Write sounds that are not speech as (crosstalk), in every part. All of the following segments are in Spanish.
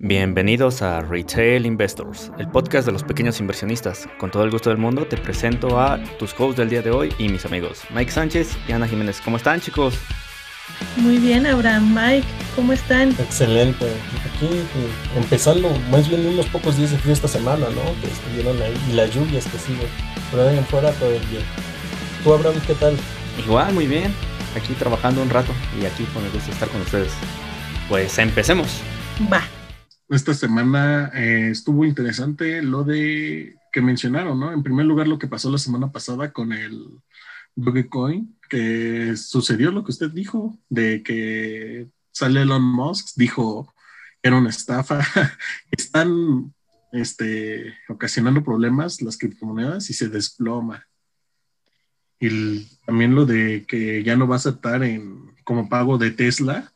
Bienvenidos a Retail Investors, el podcast de los pequeños inversionistas. Con todo el gusto del mundo te presento a tus hosts del día de hoy y mis amigos, Mike Sánchez y Ana Jiménez. ¿Cómo están chicos? Muy bien, Abraham. Mike, ¿cómo están? Excelente. Aquí eh, empezando, más bien unos pocos días de frío esta semana, ¿no? Que estuvieron ahí y las lluvias que siguen. Pero ahí en fuera todo bien. ¿Tú, Abraham, qué tal? Igual, muy bien. Aquí trabajando un rato y aquí con el gusto de estar con ustedes. Pues empecemos. Va. Esta semana eh, estuvo interesante lo de que mencionaron, ¿no? En primer lugar, lo que pasó la semana pasada con el Dogecoin, que sucedió lo que usted dijo, de que sale Elon Musk, dijo que era una estafa. (laughs) Están este, ocasionando problemas las criptomonedas y se desploma. Y también lo de que ya no va a aceptar en, como pago de Tesla,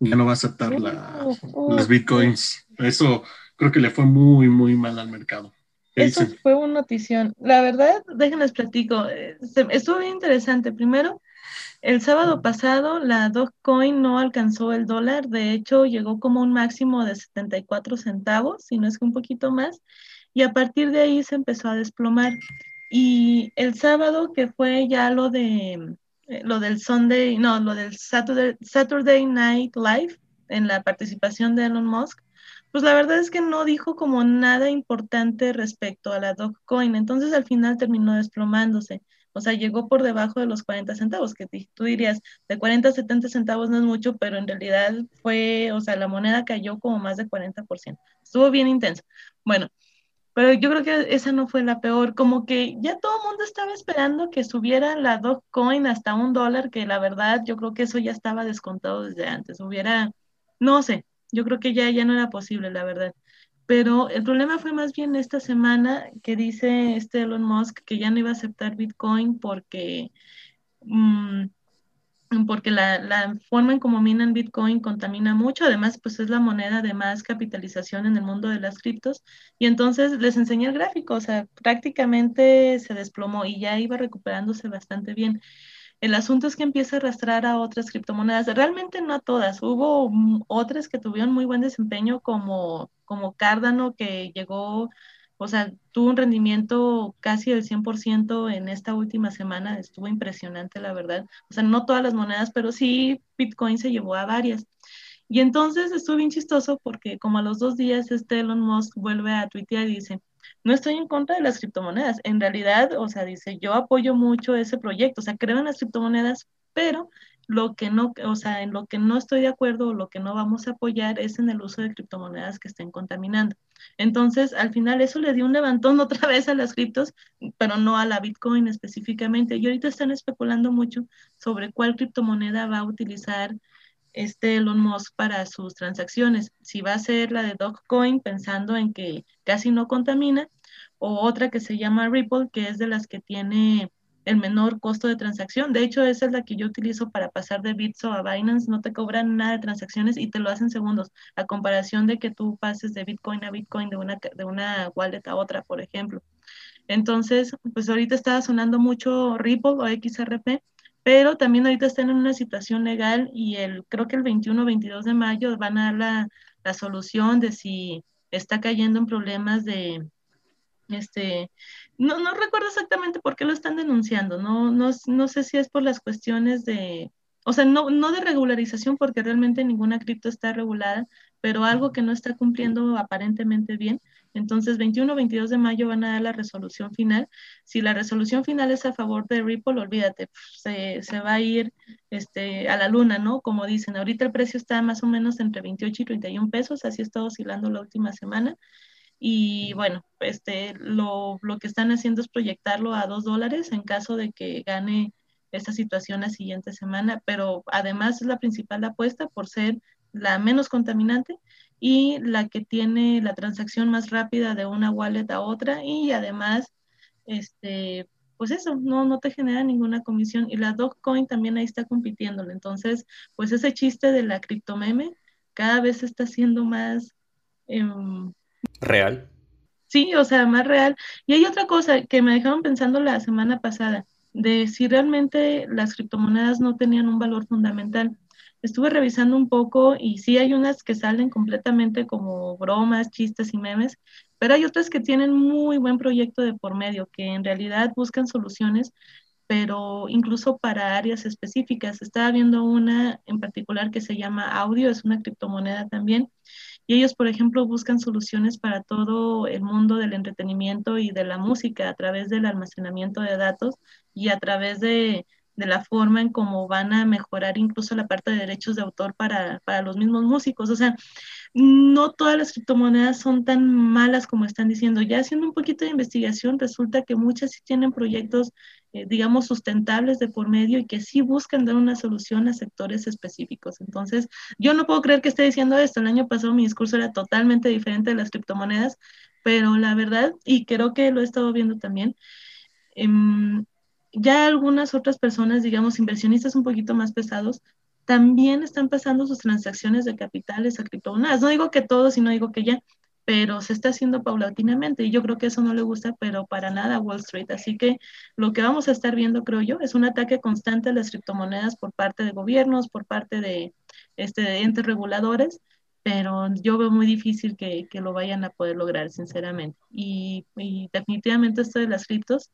ya no va a aceptar la, las bitcoins. Eso creo que le fue muy, muy mal al mercado. Eso fue una notición. La verdad, déjenles platico, estuvo bien interesante. Primero, el sábado pasado la Dogecoin no alcanzó el dólar, de hecho llegó como un máximo de 74 centavos, si no es que un poquito más, y a partir de ahí se empezó a desplomar. Y el sábado, que fue ya lo de lo del Sunday, no, lo del Saturday, Saturday Night Live, en la participación de Elon Musk, pues la verdad es que no dijo como nada importante respecto a la Dogecoin, entonces al final terminó desplomándose. O sea, llegó por debajo de los 40 centavos, que tú dirías, de 40 a 70 centavos no es mucho, pero en realidad fue, o sea, la moneda cayó como más de 40%. Estuvo bien intenso. Bueno, pero yo creo que esa no fue la peor, como que ya todo el mundo estaba esperando que subiera la Dogecoin hasta un dólar, que la verdad yo creo que eso ya estaba descontado desde antes, hubiera, no sé, yo creo que ya, ya no era posible, la verdad. Pero el problema fue más bien esta semana que dice este Elon Musk que ya no iba a aceptar Bitcoin porque... Mm, porque la, la, forma en cómo minan Bitcoin contamina mucho, además pues es la moneda de más capitalización en el mundo de las criptos, y entonces les enseñé el gráfico, o sea, prácticamente se desplomó y ya iba recuperándose bastante bien. El asunto es que empieza a arrastrar a otras criptomonedas, realmente no a todas, hubo otras que tuvieron muy buen desempeño como, como Cardano que llegó o sea, tuvo un rendimiento casi del 100% en esta última semana, estuvo impresionante, la verdad. O sea, no todas las monedas, pero sí Bitcoin se llevó a varias. Y entonces estuvo bien chistoso porque como a los dos días este Elon Musk vuelve a tuitear y dice, no estoy en contra de las criptomonedas. En realidad, o sea, dice, yo apoyo mucho ese proyecto, o sea, creo en las criptomonedas, pero lo que no, o sea, en lo que no estoy de acuerdo o lo que no vamos a apoyar es en el uso de criptomonedas que estén contaminando. Entonces, al final eso le dio un levantón (laughs) otra vez a las criptos, pero no a la Bitcoin específicamente. Y ahorita están especulando mucho sobre cuál criptomoneda va a utilizar este Elon Musk para sus transacciones. Si va a ser la de Dogecoin, pensando en que casi no contamina, o otra que se llama Ripple, que es de las que tiene el menor costo de transacción. De hecho, esa es la que yo utilizo para pasar de Bitso a Binance. No te cobran nada de transacciones y te lo hacen segundos, a comparación de que tú pases de Bitcoin a Bitcoin de una, de una wallet a otra, por ejemplo. Entonces, pues ahorita está sonando mucho Ripple o XRP, pero también ahorita están en una situación legal y el, creo que el 21 o 22 de mayo van a dar la, la solución de si está cayendo en problemas de, este, no, no recuerdo exactamente por qué lo están denunciando, no, no, no sé si es por las cuestiones de, o sea, no, no de regularización porque realmente ninguna cripto está regulada, pero algo que no está cumpliendo aparentemente bien. Entonces, 21 o 22 de mayo van a dar la resolución final. Si la resolución final es a favor de Ripple, olvídate, se, se, va a ir este, a la luna, ¿no? Como dicen, ahorita el precio está más o menos entre 28 y 31 pesos, así está oscilando la última semana. Y bueno, este, lo, lo que están haciendo es proyectarlo a dos dólares en caso de que gane esta situación la siguiente semana, pero además es la principal apuesta por ser la menos contaminante y la que tiene la transacción más rápida de una wallet a otra y además, este, pues eso, no, no te genera ninguna comisión y la Dogecoin también ahí está compitiendo. Entonces, pues ese chiste de la criptomeme cada vez está siendo más... Eh, real. Sí, o sea, más real. Y hay otra cosa que me dejaron pensando la semana pasada, de si realmente las criptomonedas no tenían un valor fundamental. estuve revisando un poco y sí hay unas que salen completamente como bromas, chistes y memes, pero hay otras que tienen muy buen proyecto de por medio, que en realidad buscan soluciones, pero incluso para áreas específicas. Estaba viendo una en particular que se llama Audio, es una criptomoneda también, y ellos, por ejemplo, buscan soluciones para todo el mundo del entretenimiento y de la música a través del almacenamiento de datos y a través de, de la forma en cómo van a mejorar incluso la parte de derechos de autor para, para los mismos músicos. O sea, no todas las criptomonedas son tan malas como están diciendo. Ya haciendo un poquito de investigación, resulta que muchas sí tienen proyectos, digamos, sustentables de por medio y que sí buscan dar una solución a sectores específicos. Entonces, yo no puedo creer que esté diciendo esto. El año pasado mi discurso era totalmente diferente de las criptomonedas, pero la verdad, y creo que lo he estado viendo también, eh, ya algunas otras personas, digamos, inversionistas un poquito más pesados, también están pasando sus transacciones de capitales a criptomonedas. No digo que todos y no digo que ya, pero se está haciendo paulatinamente y yo creo que eso no le gusta, pero para nada a Wall Street. Así que lo que vamos a estar viendo, creo yo, es un ataque constante a las criptomonedas por parte de gobiernos, por parte de, este, entes reguladores, pero yo veo muy difícil que, que lo vayan a poder lograr, sinceramente. Y, y definitivamente esto de las criptos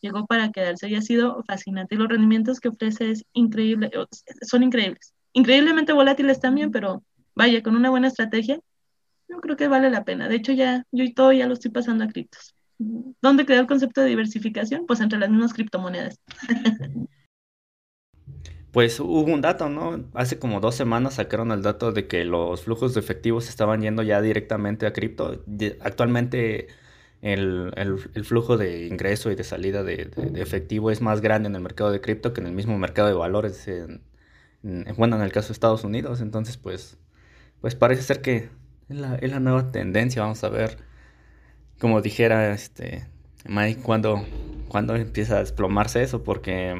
llegó para quedarse y ha sido fascinante. Y los rendimientos que ofrece es increíble, son increíbles. Increíblemente volátiles también, pero vaya, con una buena estrategia, yo creo que vale la pena. De hecho, ya yo y todo ya lo estoy pasando a criptos. ¿Dónde quedó el concepto de diversificación? Pues entre las mismas criptomonedas. (laughs) Pues hubo un dato, ¿no? Hace como dos semanas sacaron el dato de que los flujos de efectivos estaban yendo ya directamente a cripto. Actualmente el, el, flujo de ingreso y de salida de, efectivo es más grande en el mercado de cripto que en el mismo mercado de valores, en, bueno, en el caso de Estados Unidos. Entonces, pues, pues parece ser que es la, es la nueva tendencia. Vamos a ver, como dijera este Mike, cuando, cuando empieza a desplomarse eso, porque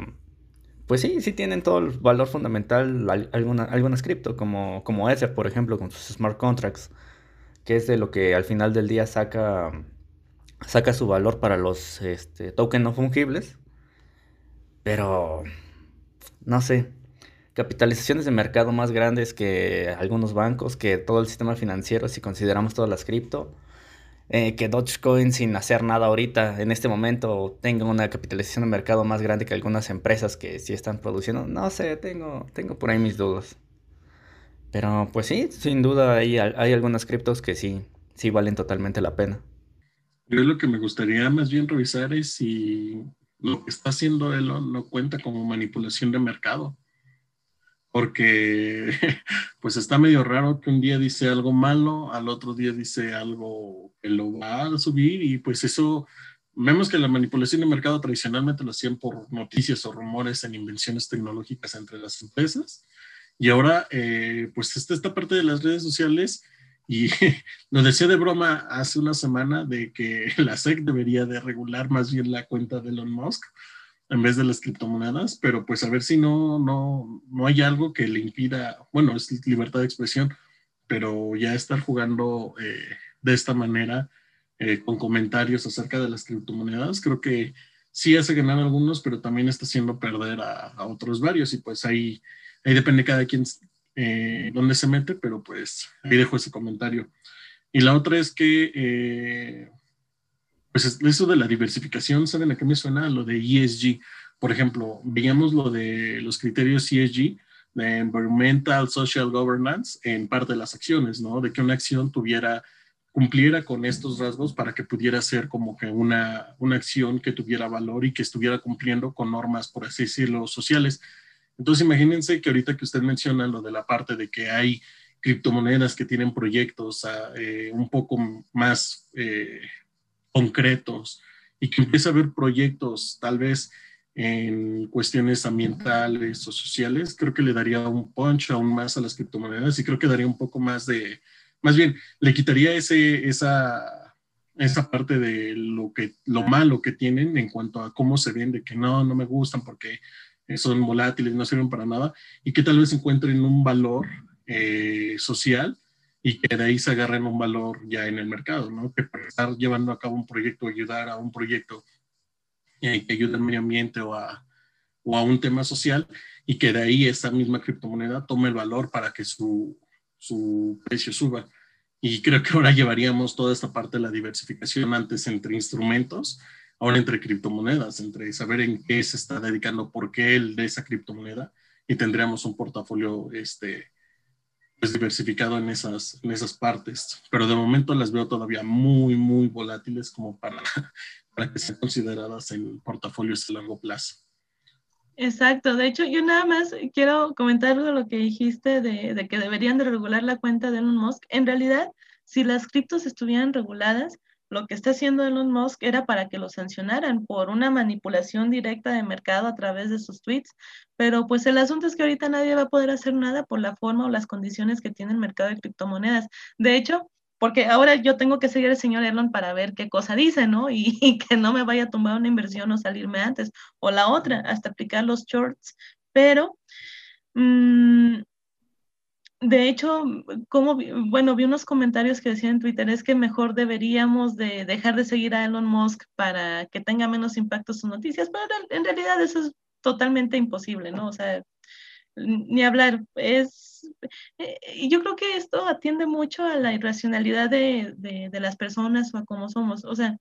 pues sí, sí tienen todo el valor fundamental alguna, algunas cripto, como, como Ether, por ejemplo, con sus smart contracts, que es de lo que al final del día saca saca su valor para los este, tokens no fungibles. Pero, no sé, capitalizaciones de mercado más grandes que algunos bancos, que todo el sistema financiero, si consideramos todas las cripto. Eh, que Dogecoin sin hacer nada ahorita, en este momento, tenga una capitalización de mercado más grande que algunas empresas que sí están produciendo. No sé, tengo, tengo por ahí mis dudas. Pero pues sí, sin duda hay, algunas criptos que sí, sí valen totalmente la pena. Yo lo que me gustaría más bien revisar es si lo que está haciendo Elon no cuenta como manipulación de mercado. Porque (laughs) pues está medio raro que un día dice algo malo, al otro día dice algo que lo va a subir y pues eso, vemos que la manipulación de mercado tradicionalmente lo hacían por noticias o rumores en invenciones tecnológicas entre las empresas. Y ahora, eh, pues esta, esta parte de las redes sociales y (laughs) nos decía de broma hace una semana de que (laughs) la SEC debería de regular más bien la cuenta de Elon Musk en vez de las criptomonedas, pero pues a ver si no, no, no hay algo que le impida, bueno, es libertad de expresión, pero ya estar jugando eh, de esta manera eh, con comentarios acerca de las criptomonedas, creo que sí hace ganar a algunos, pero también está haciendo perder a, a otros varios y pues ahí, ahí depende cada quien eh, dónde se mete, pero pues ahí dejo ese comentario. Y la otra es que, eh, pues eso de la diversificación, ¿saben a qué me suena? Lo de ESG. Por ejemplo, veíamos lo de los criterios ESG, de Environmental Social Governance, en parte de las acciones, ¿no? De que una acción tuviera cumpliera con estos rasgos para que pudiera ser como que una, una acción que tuviera valor y que estuviera cumpliendo con normas, por así decirlo, sociales. Entonces, imagínense que ahorita que usted menciona lo de la parte de que hay criptomonedas que tienen proyectos ah, eh, un poco más eh, concretos y que empieza a haber proyectos tal vez en cuestiones ambientales o sociales, creo que le daría un punch aún más a las criptomonedas y creo que daría un poco más de, más bien, le quitaría ese, esa, esa parte de lo, que, lo malo que tienen en cuanto a cómo se vende, que no, no me gustan porque son volátiles, no sirven para nada, y que tal vez encuentren un valor eh, social y que de ahí se agarren un valor ya en el mercado, ¿no? Que para estar llevando a cabo un proyecto, ayudar a un proyecto eh, que ayude al medio ambiente o a, o a un tema social, y que de ahí esa misma criptomoneda tome el valor para que su, su precio suba. Y creo que ahora llevaríamos toda esta parte de la diversificación antes entre instrumentos, ahora entre criptomonedas, entre saber en qué se está dedicando, por qué el de esa criptomoneda, y tendríamos un portafolio este, pues, diversificado en esas, en esas partes. Pero de momento las veo todavía muy, muy volátiles como para, (laughs) para que sean consideradas en portafolios a largo plazo. Exacto, de hecho yo nada más quiero comentar lo que dijiste de, de, que deberían de regular la cuenta de Elon Musk. En realidad, si las criptos estuvieran reguladas, lo que está haciendo Elon Musk era para que lo sancionaran por una manipulación directa de mercado a través de sus tweets, pero pues el asunto es que ahorita nadie va a poder hacer nada por la forma o las condiciones que tiene el mercado de criptomonedas. De hecho, porque ahora yo tengo que seguir al señor Elon para ver qué cosa dice, ¿no? (laughs) Y, que no me vaya a tomar una inversión o salirme antes. O la otra, hasta aplicar los shorts. Pero, mmm, de hecho, como, bueno, vi unos comentarios que decían en Twitter, es que mejor deberíamos de dejar de seguir a Elon Musk para que tenga menos impacto sus noticias, pero en realidad eso es totalmente imposible, ¿no? O sea, ni hablar, es, eh, yo creo que esto atiende mucho a la irracionalidad de, de, las personas o a cómo somos, o sea,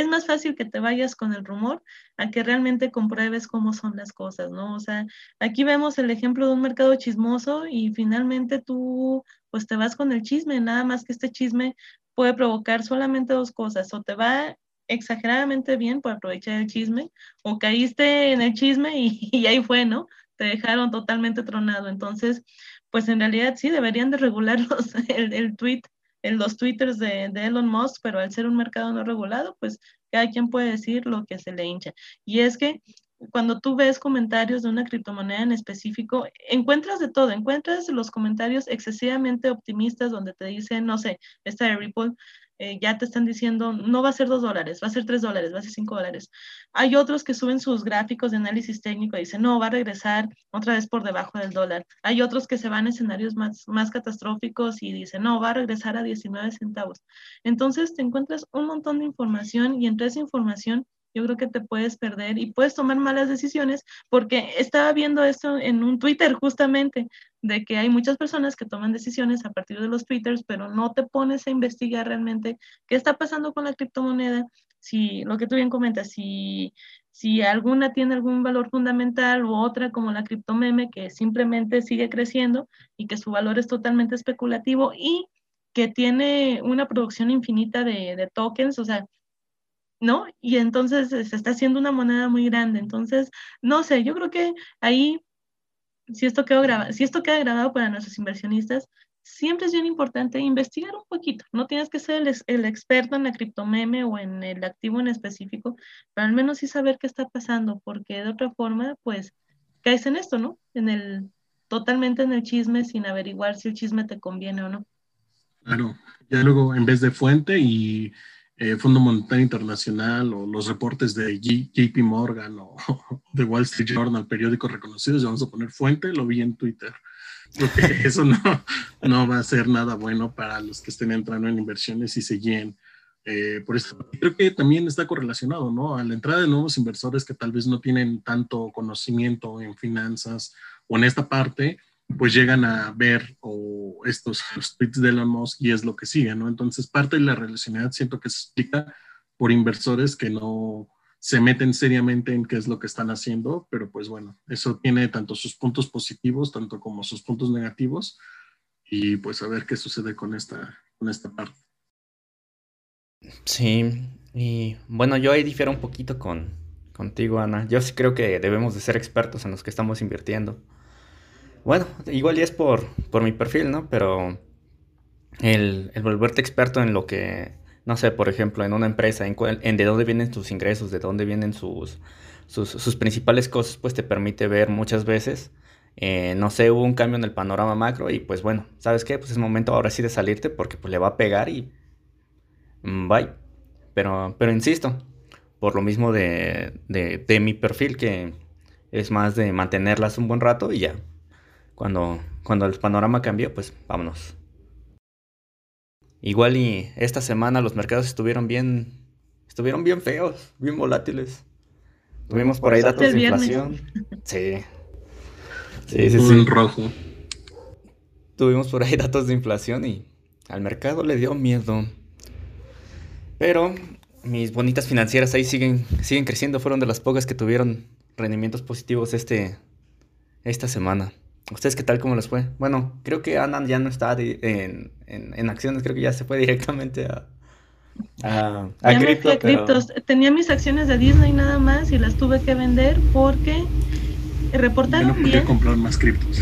es más fácil que te vayas con el rumor a que realmente compruebes cómo son las cosas, ¿no? O sea, aquí vemos el ejemplo de un mercado chismoso y finalmente tú pues te vas con el chisme, nada más que este chisme puede provocar solamente dos cosas, o te va exageradamente bien por aprovechar el chisme, o caíste en el chisme y, (laughs) ahí fue, ¿no? te dejaron totalmente tronado. Entonces, pues en realidad sí deberían de regular los, (laughs) el, el tweet, en los twitters de, Elon Musk, pero al ser un mercado no regulado, pues cada quien puede decir lo que se le hincha. Y es que cuando tú ves comentarios de una criptomoneda en específico, encuentras de todo, encuentras los comentarios excesivamente optimistas donde te dicen, no sé, esta de Ripple, eh, ya te están diciendo, no va a ser dos dólares, va a ser tres dólares, va a ser cinco dólares. Hay otros que suben sus gráficos de análisis técnico y dicen, no, va a regresar otra vez por debajo del dólar. Hay otros que se van a escenarios más, más catastróficos y dicen, no, va a regresar a 19 centavos. Entonces te encuentras un montón de información y entre esa información yo creo que te puedes perder y puedes tomar malas decisiones porque estaba viendo esto en un Twitter justamente de que hay muchas personas que toman decisiones a partir de los Twitters, pero no te pones a investigar realmente qué está pasando con la criptomoneda, si lo que tú bien comentas, si, si alguna tiene algún valor fundamental u otra como la criptomeme que simplemente sigue creciendo y que su valor es totalmente especulativo y que tiene una producción infinita de, de tokens, o sea, ¿no? Y entonces se está haciendo una moneda muy grande. Entonces, no sé, yo creo que ahí, si esto, quedó grabado, si esto queda grabado para nuestros inversionistas, siempre es bien importante investigar un poquito. No tienes que ser el, el, experto en la criptomeme o en el activo en específico, pero al menos sí saber qué está pasando, porque de otra forma, pues, caes en esto, ¿no? En el, totalmente en el chisme sin averiguar si el chisme te conviene o no. Claro, ya luego en vez de fuente y eh, Fondo Monetario Internacional o los reportes de JP Morgan o (laughs) de Wall Street Journal, periódicos reconocidos, vamos a poner fuente, lo vi en Twitter. Porque (laughs) eso no, no va a ser nada bueno para los que estén entrando en inversiones y se guíen eh, por esto. Creo que también está correlacionado, ¿no? A la entrada de nuevos inversores que tal vez no tienen tanto conocimiento en finanzas o en esta parte, pues llegan a ver o estos tweets de Elon Musk y es lo que sigue, ¿no? Entonces, parte de la relacionalidad siento que se explica por inversores que no se meten seriamente en qué es lo que están haciendo, pero pues bueno, eso tiene tanto sus puntos positivos, tanto como sus puntos negativos, y pues a ver qué sucede con esta, con esta parte. Sí, y bueno, yo ahí difiero un poquito con, contigo, Ana. Yo sí creo que debemos de ser expertos en los que estamos invirtiendo. Bueno, igual y es por, por mi perfil, ¿no? Pero el, volverte experto en lo que, no sé, por ejemplo, en una empresa, en, en de dónde vienen tus ingresos, de dónde vienen sus, sus, principales cosas, pues te permite ver muchas veces, eh, no sé, hubo un cambio en el panorama macro y pues bueno, ¿sabes qué? Pues es momento ahora sí de salirte porque pues le va a pegar y mm, bye. Pero, pero insisto, por lo mismo de, de mi perfil que es más de mantenerlas un buen rato y ya, cuando, cuando el panorama cambió, pues vámonos. Igual y esta semana los mercados estuvieron bien, estuvieron bien feos, bien volátiles. Tuvimos por ahí datos de inflación. Sí. Sí, sí, sí. rojo. Tuvimos por ahí (laughs) datos de inflación y al mercado le dio miedo. Pero mis bonitas financieras ahí siguen, siguen creciendo. Fueron de las pocas que tuvieron rendimientos positivos este, esta semana. ¿Ustedes qué tal? ¿Cómo les fue? Bueno, creo que Ana ya no está en, en, acciones, creo que ya se fue (laughs) directamente a, a, ya me fui a criptos. Tenía mis acciones de Disney nada más y las tuve que vender porque reportaron no bien. comprar más criptos.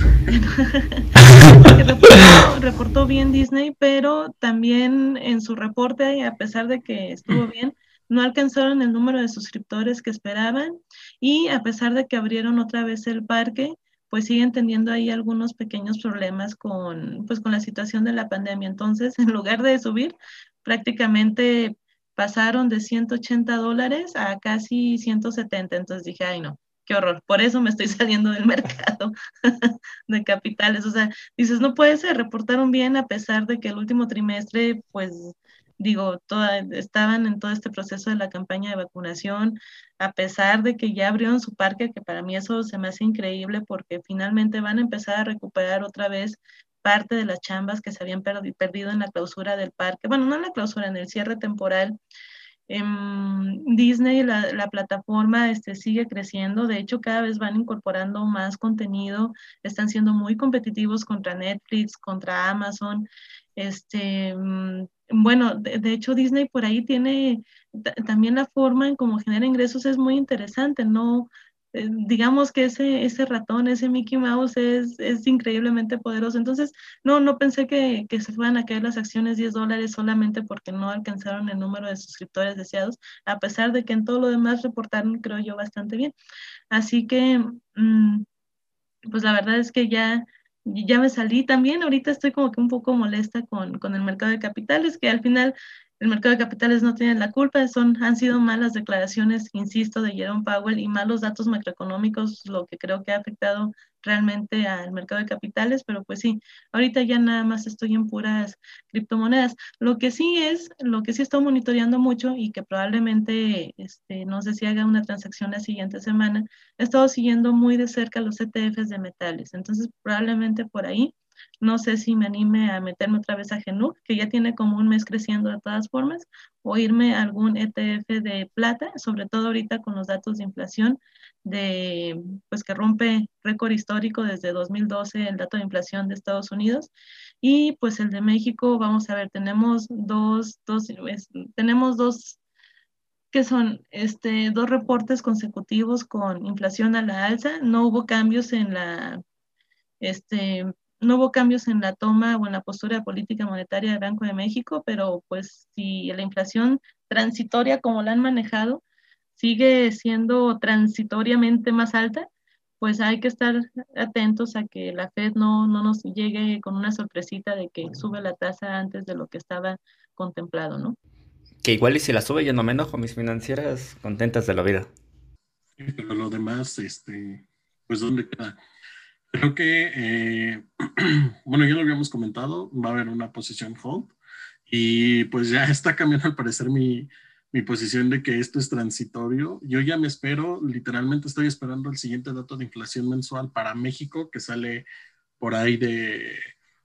reportó, reportó bien Disney, pero también en su reporte, a pesar de que estuvo bien, no alcanzaron el número de suscriptores que esperaban y a pesar de que abrieron otra vez el parque, pues siguen teniendo ahí algunos pequeños problemas con, pues, con la situación de la pandemia. Entonces, (laughs) en lugar de subir, prácticamente pasaron de 180 dólares a casi 170. Entonces dije, ay no, qué horror. Por eso me estoy (laughs) saliendo del mercado (laughs) de capitales. O sea, dices, no puede ser, reportaron bien a pesar de que el último trimestre, pues digo, toda, estaban en todo este proceso de la campaña de vacunación, a pesar de que ya abrieron su parque, que para mí eso se me hace increíble porque finalmente van a empezar a recuperar otra vez parte de las chambas que se habían perdido en la clausura del parque, bueno, no en la clausura, en el cierre temporal. En Disney, la, la, plataforma este, sigue creciendo, de hecho cada vez van incorporando más contenido, están siendo muy competitivos contra Netflix, contra Amazon, este, mm, bueno, de, hecho Disney por ahí tiene también la forma en cómo genera ingresos es muy interesante, ¿no? Eh, digamos que ese, ese ratón, ese Mickey Mouse es, es increíblemente poderoso. Entonces, no, no pensé que, que, se fueran a caer las acciones 10 dólares solamente porque no alcanzaron el número de suscriptores deseados, a pesar de que en todo lo demás reportaron, creo yo, bastante bien. Así que, mm, pues la verdad es que ya ya me salí también, ahorita estoy como que un poco molesta con, con el mercado de capitales, que al final el mercado de capitales no tiene la culpa, son, han sido malas declaraciones, insisto, de Jerome Powell y malos datos macroeconómicos, lo que creo que ha afectado realmente al mercado de capitales, pero pues sí, ahorita ya nada más estoy en puras criptomonedas. Lo que sí es, lo que sí estoy monitoreando mucho y que probablemente, este, no sé si haga una transacción la siguiente semana, he estado siguiendo muy de cerca los ETFs de metales, entonces probablemente por ahí no sé si me anime a meterme otra vez a Genuk, que ya tiene como un mes creciendo de todas formas, o irme a algún ETF de plata, sobre todo ahorita con los datos de inflación, de, pues que rompe récord histórico desde 2012 el dato de inflación de Estados Unidos. Y pues el de México, vamos a ver, tenemos dos, dos tenemos dos que son este, dos reportes consecutivos con inflación a la alza. No hubo cambios en la este, no hubo cambios en la toma o en la postura política monetaria del Banco de México, pero pues si la inflación transitoria como la han manejado sigue siendo transitoriamente más alta, pues hay que estar atentos a que la Fed no, no nos llegue con una sorpresita de que sube la tasa antes de lo que estaba contemplado, ¿no? Que igual y si la sube yo no me enojo, mis financieras contentas de la vida. pero lo demás, este, pues ¿dónde queda? Creo que, eh, (clears throat) bueno, ya lo habíamos comentado, va a haber una posición hold y pues ya (laughs) está cambiando al parecer mi, mi posición de que esto es transitorio. Yo ya me espero, literalmente estoy esperando el siguiente dato de inflación mensual para México que sale por ahí de,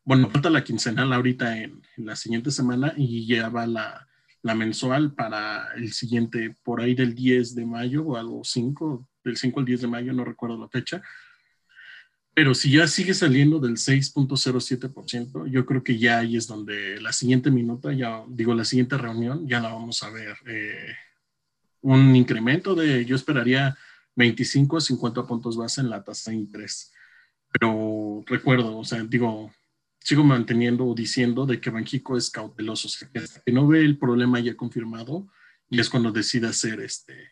bueno, falta la quincenal ahorita en, en la siguiente semana y ya va la, la, mensual para el siguiente, por ahí del 10 de mayo o algo 5, del 5 al 10 de mayo, no recuerdo la fecha pero si ya sigue saliendo del 6.07%, yo creo que ya ahí es donde la siguiente minuta, ya digo, la siguiente reunión, ya la vamos a ver. Eh, un incremento de, yo esperaría 25 a 50 puntos base en la tasa de interés. Pero recuerdo, o sea, digo, sigo manteniendo o diciendo de que Banjico es cauteloso, o sea, que no ve el problema ya confirmado y es cuando decide hacer este,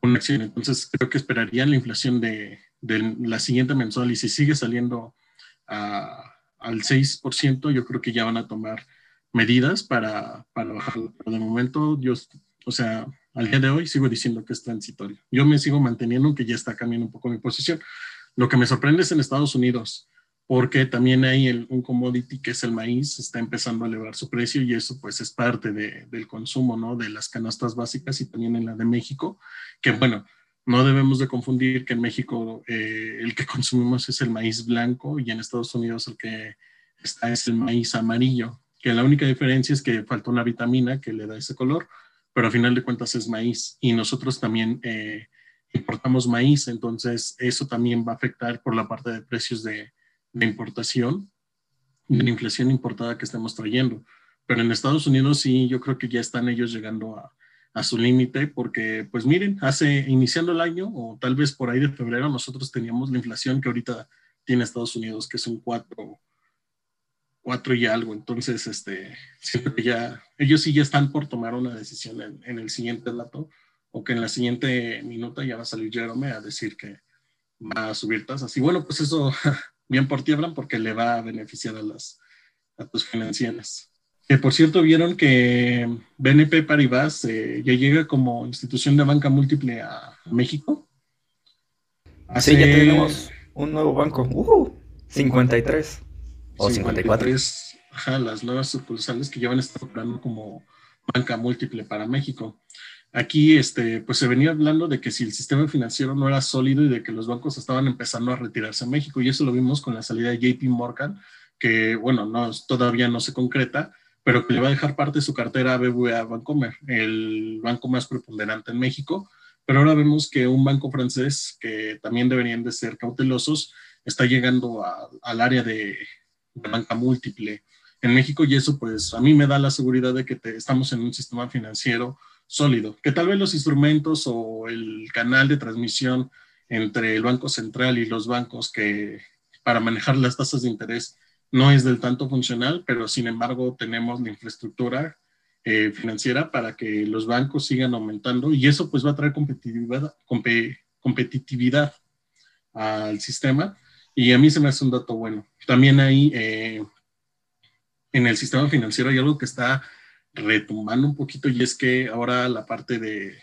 una acción. Entonces, creo que esperaría la inflación de de la siguiente mensual y si sigue saliendo al 6%, yo creo que ya van a tomar medidas para, para bajarlo. Pero de momento, yo, o sea, al día de hoy sigo diciendo que es transitorio. Yo me sigo manteniendo que ya está cambiando un poco mi posición. Lo que me sorprende es en Estados Unidos, porque también hay un commodity que es el maíz, está empezando a elevar su precio y eso pues es parte de, del consumo, ¿no? De las canastas básicas y también en la de México, que bueno, no debemos de confundir que en México eh, el que consumimos es el maíz blanco y en Estados Unidos el que está es el maíz amarillo, que la única diferencia es que falta una vitamina que le da ese color, pero a final de cuentas es maíz y nosotros también eh, importamos maíz, entonces eso también va a afectar por la parte de precios de, de importación, de la inflación importada que estamos trayendo. Pero en Estados Unidos sí, yo creo que ya están ellos llegando a, a su límite, porque pues miren, hace, iniciando el año, o tal vez por ahí de febrero, nosotros teníamos la inflación que ahorita tiene Estados Unidos, que es un 4, 4 y algo. Entonces, este, ya, ellos sí ya están por tomar una decisión en, en el siguiente dato o que en la siguiente minuta ya va a salir Jerome a decir que va a subir tasas. Y bueno, pues eso (laughs) bien por ti, porque le va a beneficiar a las a tus financieras. Que por cierto, vieron que BNP Paribas eh, ya llega como institución de banca múltiple a México. Sí, ya tenemos un nuevo banco. Uh, 53 o 54. ajá, las nuevas sucursales que ya van a estar operando como banca múltiple para México. Aquí, este, pues se venía hablando de que si el sistema financiero no era sólido y de que los bancos estaban empezando a retirarse en México, y eso lo vimos con la salida de JP Morgan, que, bueno, no, todavía no se concreta, pero que le va a dejar parte de su cartera a BBVA Bancomer, el banco más preponderante en México. Pero ahora vemos que un banco francés, que también deberían de ser cautelosos, está llegando al área de, banca múltiple en México y eso pues a mí me da la seguridad de que estamos en un sistema financiero sólido, que tal vez los instrumentos o el canal de transmisión entre el Banco Central y los bancos que para manejar las tasas de interés no es del tanto funcional, pero sin embargo tenemos la infraestructura eh, financiera para que los bancos sigan aumentando y eso pues va a traer competitividad, competitividad al sistema y a mí se me hace un dato bueno. También ahí eh, en el sistema financiero hay algo que está retumbando un poquito y es que ahora la parte de,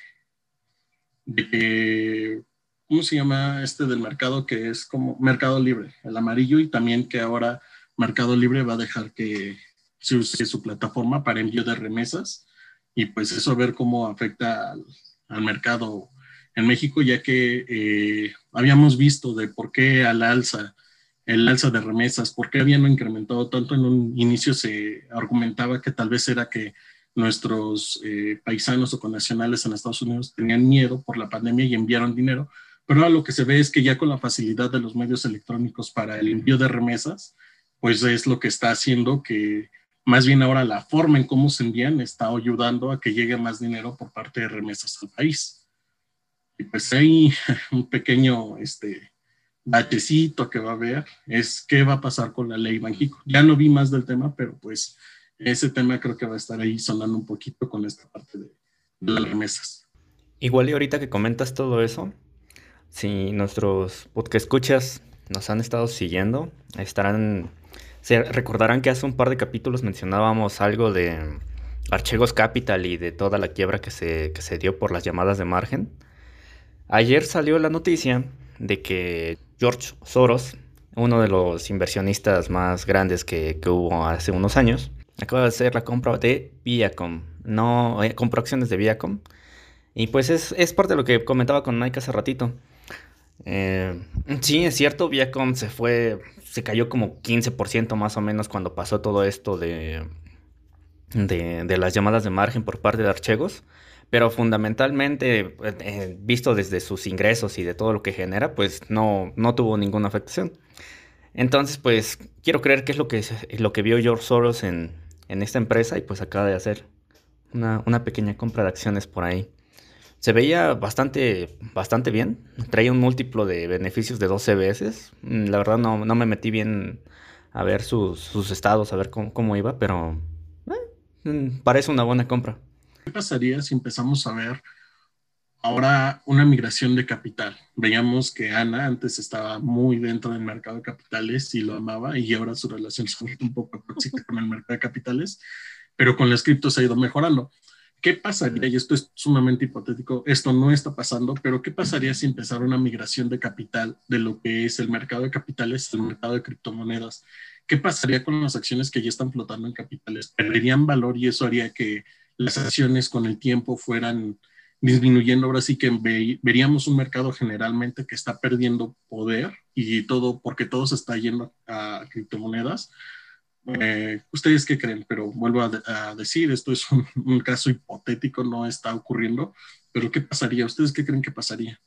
de ¿cómo se llama este del mercado? Que es como Mercado Libre, el amarillo y también que ahora Mercado Libre va a dejar que se use su plataforma para envío de remesas y pues eso a ver cómo afecta al, mercado en México, ya que eh, habíamos visto de por qué al alza el alza de remesas, ¿por qué habían incrementado tanto? En un inicio se argumentaba que tal vez era que nuestros eh, paisanos o connacionales en Estados Unidos tenían miedo por la pandemia y enviaron dinero, pero ahora lo que se ve es que ya con la facilidad de los medios electrónicos para el envío de remesas, pues es lo que está haciendo que más bien ahora la forma en cómo se envían está ayudando a que llegue más dinero por parte de remesas al país. Y pues hay (laughs) un pequeño, este, batecito que va a haber es qué va a pasar con la ley Banjico. Ya no vi más del tema, pero pues ese tema creo que va a estar ahí sonando un poquito con esta parte de, las remesas. Igual y ahorita que comentas todo eso, si nuestros podcast escuchas nos han estado siguiendo, estarán, se recordarán que hace un par de capítulos mencionábamos algo de Archegos Capital y de toda la quiebra que se, que se dio por las llamadas de margen. Ayer salió la noticia de que George Soros, uno de los inversionistas más grandes que, hubo hace unos años, acaba de hacer la compra de Viacom. No, eh, compró acciones de Viacom. Y pues es, parte de lo que comentaba con Nike hace ratito. Eh, sí, es cierto, Viacom se fue, se cayó como 15% más o menos cuando pasó todo esto de, de, las llamadas de margen por parte de Archegos pero fundamentalmente, eh, visto desde sus ingresos y de todo lo que genera, pues no, no tuvo ninguna afectación. Entonces, pues quiero creer que es lo que, lo que vio George Soros en, en esta empresa y pues acaba de hacer una, una, pequeña compra de acciones por ahí. Se veía bastante, bastante bien, traía un múltiplo de beneficios de 12 veces. Mm, la verdad no, no me metí bien a ver sus, sus estados, a ver cómo, cómo iba, pero eh, mm, parece una buena compra. ¿Qué pasaría si empezamos a ver ahora una migración de capital? Veíamos que Ana antes estaba muy dentro del mercado de capitales y lo amaba y ahora su relación se un poco tóxica con el mercado de capitales, pero con las criptos ha ido mejorando. ¿Qué pasaría? Y esto es sumamente hipotético, esto no está pasando, pero ¿qué pasaría si empezara una migración de capital de lo que es el mercado de capitales al mercado de criptomonedas? ¿Qué pasaría con las acciones que ya están flotando en capitales? ¿Perderían valor y eso haría que las acciones con el tiempo fueran disminuyendo, ahora sí que veríamos un mercado generalmente que está perdiendo poder y todo porque todo se está yendo a criptomonedas. Eh, ¿Ustedes qué creen? Pero vuelvo a, decir, esto es un, caso hipotético, no está ocurriendo, pero ¿qué pasaría? ¿Ustedes qué creen que pasaría?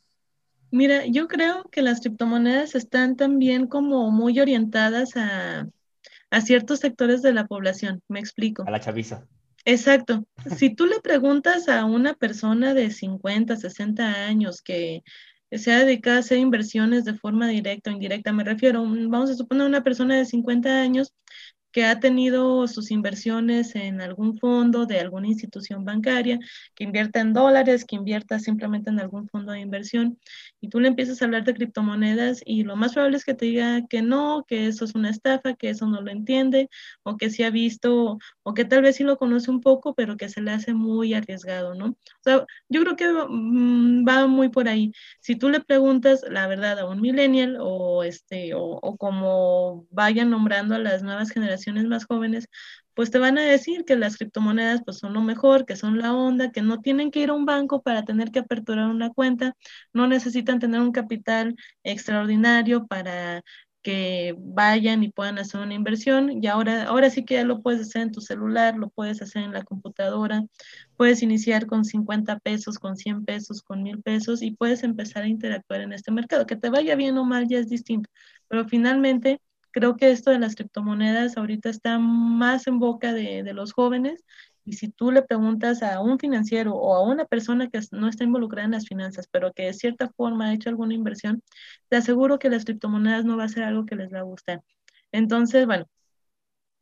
Mira, yo creo que las criptomonedas están también como muy orientadas a, a ciertos sectores de la población, me explico. A la chaviza. Exacto. (laughs) Si tú le preguntas a una persona de 50, 60 años que se ha dedicado a hacer inversiones de forma directa o indirecta, me refiero, vamos a suponer una persona de 50 años que ha tenido sus inversiones en algún fondo de alguna institución bancaria, que invierta en dólares, que invierta simplemente en algún fondo de inversión, y tú le empiezas a hablar de criptomonedas y lo más probable es que te diga que no, que eso es una estafa, que eso no lo entiende, o que sí ha visto, o que tal vez sí lo conoce un poco, pero que se le hace muy arriesgado, ¿no? O sea, yo creo que mm, va muy por ahí. Si tú le preguntas la verdad a un millennial o, este, o, o como vayan nombrando a las nuevas generaciones, más jóvenes, pues te van a decir que las criptomonedas pues son lo mejor, que son la onda, que no tienen que ir a un banco para tener que aperturar una cuenta, no necesitan tener un capital extraordinario para que vayan y puedan hacer una inversión y ahora, ahora sí que ya lo puedes hacer en tu celular, lo puedes hacer en la computadora, puedes iniciar con 50 pesos, con 100 pesos, con 1000 pesos y puedes empezar a interactuar en este mercado. Que te vaya bien o mal ya es distinto, pero finalmente Creo que esto de las criptomonedas ahorita está más en boca de, los jóvenes y si tú le preguntas a un financiero o a una persona que no está involucrada en las finanzas, pero que de cierta forma ha hecho alguna inversión, te aseguro que las criptomonedas no va a ser algo que les va a gustar. Entonces, bueno,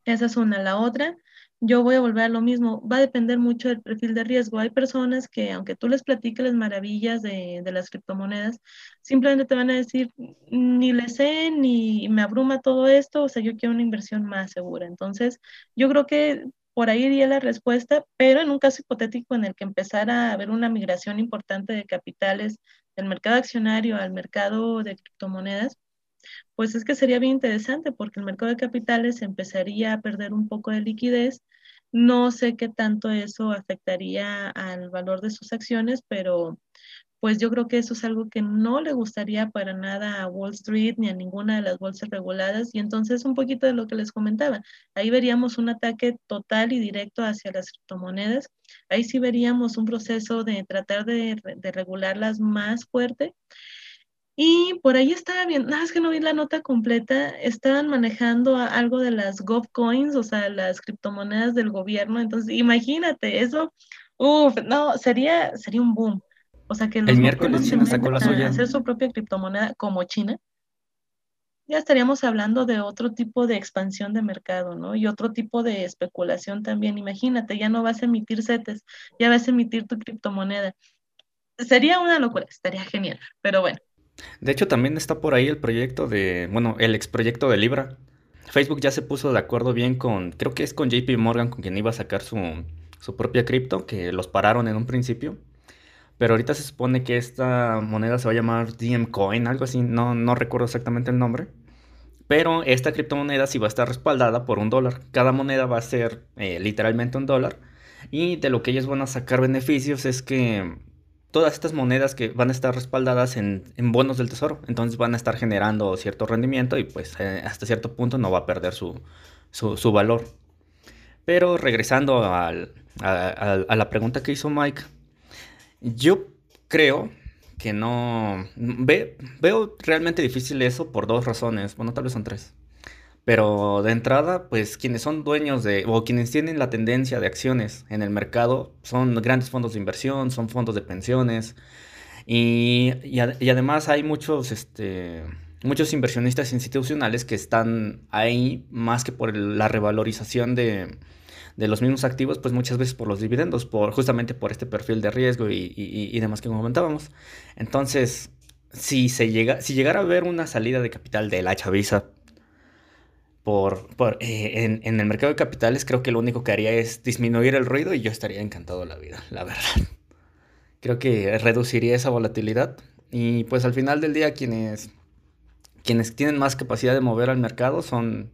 esa es una. La otra, yo voy a volver a lo mismo, va a depender mucho del perfil de riesgo. Hay personas que, aunque tú les platiques las maravillas de, las criptomonedas, simplemente te van a decir, ni le sé, ni me abruma todo esto, o sea, yo quiero una inversión más segura. Entonces, yo creo que por ahí iría la respuesta, pero en un caso hipotético en el que empezara a haber una migración importante de capitales del mercado accionario al mercado de criptomonedas, pues es que sería bien interesante porque el mercado de capitales empezaría a perder un poco de liquidez. No sé qué tanto eso afectaría al valor de sus acciones, pero pues yo creo que eso es algo que no le gustaría para nada a Wall Street ni a ninguna de las bolsas reguladas. Y entonces un poquito de lo que les comentaba, ahí veríamos un ataque total y directo hacia las criptomonedas. Ahí sí veríamos un proceso de tratar de, de regularlas más fuerte y por ahí estaba bien, nada, es que no vi la nota completa, estaban manejando algo de las GovCoins, o sea, las criptomonedas del gobierno, entonces imagínate, eso, uff, no, sería, sería un boom. O sea, que los el miércoles China sacó la suya. Hacer su propia criptomoneda como China, ya estaríamos hablando de otro tipo de expansión de mercado, ¿no? Y otro tipo de especulación también. Imagínate, ya no vas a emitir CETES, ya vas a emitir tu criptomoneda. Sería una locura, estaría genial, pero bueno. De hecho, también está por ahí el proyecto de, bueno, el ex proyecto de Libra. Facebook ya se puso de acuerdo bien con, creo que es con JP Morgan con quien iba a sacar su, su propia cripto, que los pararon en un principio. Pero ahorita se supone que esta moneda se va a llamar DM Coin, algo así, no, no recuerdo exactamente el nombre. Pero esta criptomoneda sí va a estar respaldada por un dólar. Cada moneda va a ser eh, literalmente un dólar. Y de lo que ellos van a sacar beneficios es que todas estas monedas que van a estar respaldadas en, bonos del tesoro, entonces van a estar generando cierto rendimiento y pues eh, hasta cierto punto no va a perder su, valor. Pero regresando a, la pregunta que hizo Mike, yo creo que no... veo realmente difícil eso por dos razones, bueno, tal vez son tres. Pero de entrada, pues quienes son dueños de, o quienes tienen la tendencia de acciones en el mercado, son grandes fondos de inversión, son fondos de pensiones. Y, además hay muchos, este, muchos inversionistas institucionales que están ahí más que por la revalorización de, los mismos activos, pues muchas veces por los dividendos, por, justamente por este perfil de riesgo y, demás que comentábamos. Entonces, si, se llega, si llegara a haber una salida de capital de la chaviza por, eh, en, el mercado de capitales creo que lo único que haría es disminuir el ruido y yo estaría encantado la vida, la verdad. (laughs) Creo que reduciría esa volatilidad y pues al final del día quienes, quienes tienen más capacidad de mover al mercado son,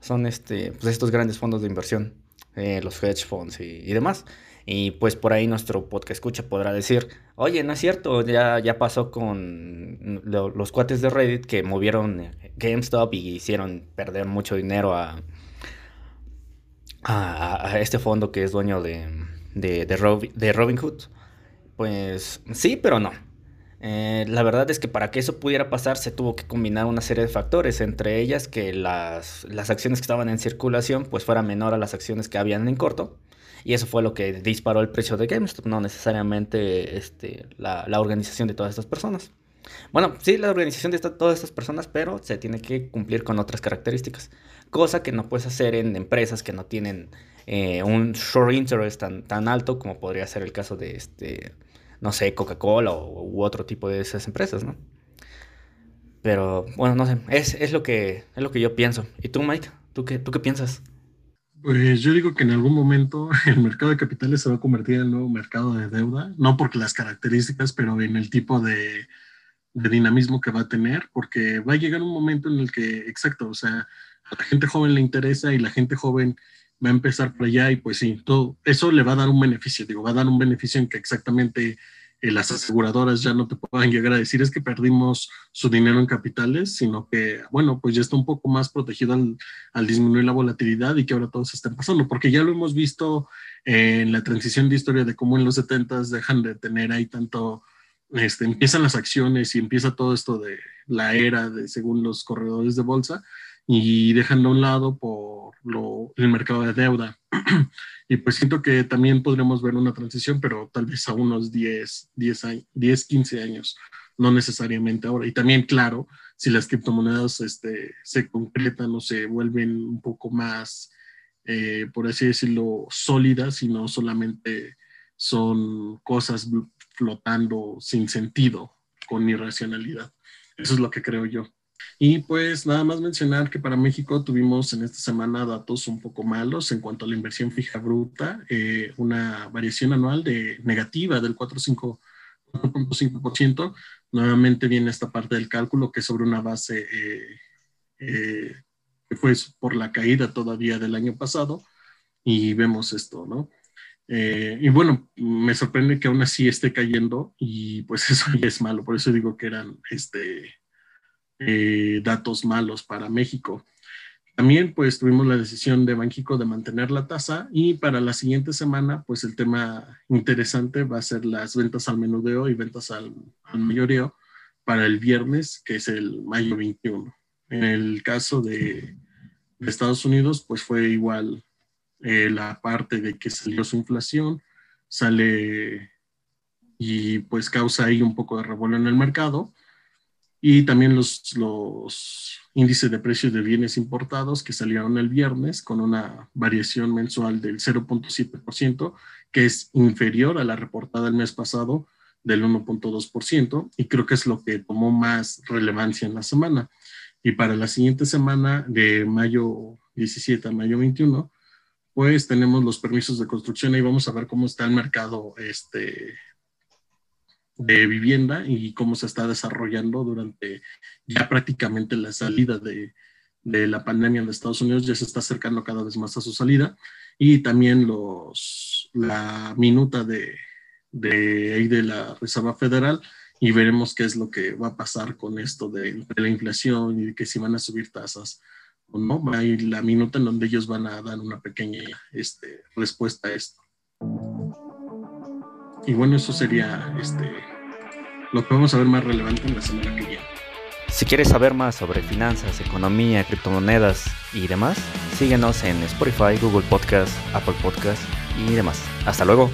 son este, pues estos grandes fondos de inversión. eh, los hedge funds y, demás. Y pues por ahí nuestro podcast escucha podrá decir, oye, no es cierto, ya, ya pasó con los cuates de Reddit que movieron GameStop y hicieron perder mucho dinero a, a, este fondo que es dueño de, de, de, de Robinhood. Pues sí, pero no. Eh, la verdad es que para que eso pudiera pasar se tuvo que combinar una serie de factores, entre ellas que las, acciones que estaban en circulación pues fueran menor a las acciones que habían en corto. Y eso fue lo que disparó el precio de GameStop, no necesariamente este, la, organización de todas estas personas. Bueno, sí, la organización de todas estas personas, pero se tiene que cumplir con otras características. Cosa que no puedes hacer en empresas que no tienen eh, un short interest tan, tan alto como podría ser el caso de este no sé, Coca-Cola u otro tipo de esas empresas, ¿no? Pero bueno, no sé, es, lo, que, es lo que yo pienso. ¿Y tú, Mike? ¿Tú qué, ¿Tú qué piensas? Pues yo digo que en algún momento (laughs) el mercado de capitales se va a convertir en el nuevo mercado de deuda, no porque las características, pero en el tipo de, de dinamismo que va a tener, porque va a llegar un momento en el que, exacto, o sea, a la gente joven le interesa y la gente joven va a empezar por allá y pues sí, todo eso le va a dar un beneficio, digo, va a dar un beneficio en que exactamente eh, las aseguradoras ya no te puedan llegar a decir es que perdimos su dinero en capitales, sino que, bueno, pues ya está un poco más protegido al, al disminuir la volatilidad y que ahora todos estén pasando, porque ya lo hemos visto en la transición de historia de cómo en los 70 dejan de tener ahí tanto, este, empiezan las acciones y empieza todo esto de la era de según los corredores de bolsa y dejan a un lado por lo, el mercado de deuda. (clears throat) y pues siento que también podremos ver una transición, pero tal vez a unos 10, 10, 10 15 años, no necesariamente ahora. Y también, claro, si las criptomonedas este, se concretan o se vuelven un poco más, eh, por así decirlo, sólidas y no solamente son cosas flotando sin sentido, con irracionalidad. Eso es lo que creo yo. Y pues nada más mencionar que para México tuvimos en esta semana datos un poco malos en cuanto a la inversión fija bruta, eh, una variación anual de negativa del 4.5%. Nuevamente viene esta parte del cálculo que es sobre una base eh, eh, que fue por la caída todavía del año pasado y vemos esto, ¿no? y bueno, me sorprende que aún así esté cayendo y pues (laughs) eso ya es malo, por eso digo que eran este, eh, datos malos para México. También pues tuvimos la decisión de Banxico de mantener la tasa y para la siguiente semana pues el tema interesante va a ser las ventas al menudeo y ventas al, mayoreo para el viernes que es el mayo 21. En el caso de, Estados Unidos pues fue igual eh, la parte de que salió su inflación, sale y pues causa ahí un poco de revuelo en el mercado y también los, los índices de precios de bienes importados que salieron el viernes con una variación mensual del 0.7%, que es inferior a la reportada el mes pasado del 1.2%, y creo que es lo que tomó más relevancia en la semana. Y para la siguiente semana, de mayo 17 a mayo 21, pues tenemos los permisos de construcción y vamos a ver cómo está el mercado este, de vivienda y cómo se está desarrollando durante ya prácticamente la salida de, de, la pandemia en Estados Unidos, ya se está acercando cada vez más a su salida, y también los, la minuta de, de, de la Reserva Federal, y veremos qué es lo que va a pasar con esto de, la inflación y de que si van a subir tasas o no. Ir la minuta en donde ellos van a dar una pequeña este, respuesta a esto. Y bueno, eso sería este, lo que vamos a ver más relevante en la semana que viene. Si quieres saber más sobre finanzas, economía, criptomonedas y demás, síguenos en Spotify, Google Podcast, Apple Podcast y demás. Hasta luego.